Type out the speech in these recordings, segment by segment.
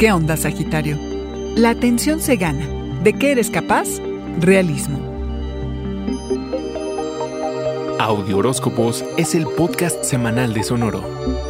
¿Qué onda, Sagitario? La atención se gana. ¿De qué eres capaz? Realismo. Audio Horóscopos es el podcast semanal de Sonoro.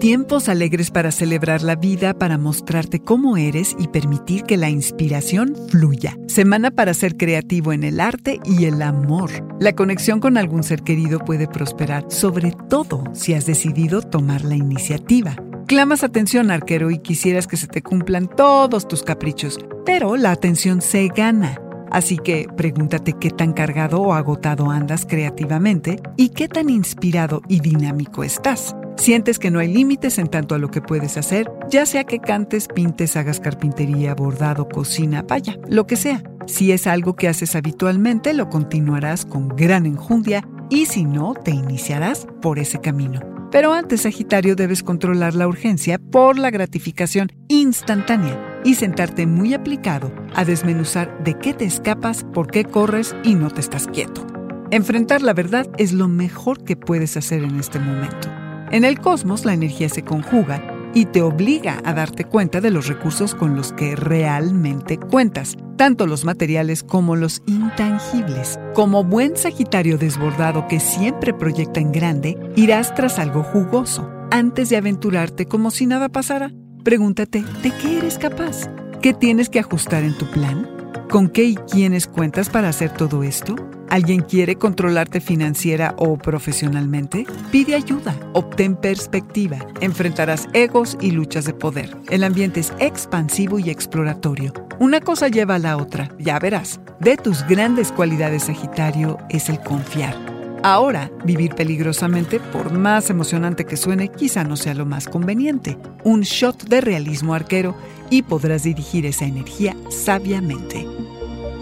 Tiempos alegres para celebrar la vida, para mostrarte cómo eres y permitir que la inspiración fluya. Semana para ser creativo en el arte y el amor. La conexión con algún ser querido puede prosperar, sobre todo si has decidido tomar la iniciativa. Clamas atención, arquero, y quisieras que se te cumplan todos tus caprichos, pero la atención se gana. Así que pregúntate qué tan cargado o agotado andas creativamente y qué tan inspirado y dinámico estás. Sientes que no hay límites en tanto a lo que puedes hacer, ya sea que cantes, pintes, hagas carpintería, bordado, cocina, vaya, lo que sea. Si es algo que haces habitualmente, lo continuarás con gran enjundia y si no, te iniciarás por ese camino. Pero antes, Sagitario, debes controlar la urgencia por la gratificación instantánea y sentarte muy aplicado a desmenuzar de qué te escapas, por qué corres y no te estás quieto. Enfrentar la verdad es lo mejor que puedes hacer en este momento. En el cosmos la energía se conjuga y te obliga a darte cuenta de los recursos con los que realmente cuentas, tanto los materiales como los intangibles. Como buen Sagitario desbordado que siempre proyecta en grande, irás tras algo jugoso. Antes de aventurarte como si nada pasara, pregúntate, ¿de qué eres capaz? ¿Qué tienes que ajustar en tu plan? ¿Con qué y quiénes cuentas para hacer todo esto? ¿Alguien quiere controlarte financiera o profesionalmente? Pide ayuda, obtén perspectiva, enfrentarás egos y luchas de poder. El ambiente es expansivo y exploratorio. Una cosa lleva a la otra, ya verás. De tus grandes cualidades, Sagitario, es el confiar. Ahora, vivir peligrosamente, por más emocionante que suene, quizá no sea lo más conveniente. Un shot de realismo arquero y podrás dirigir esa energía sabiamente.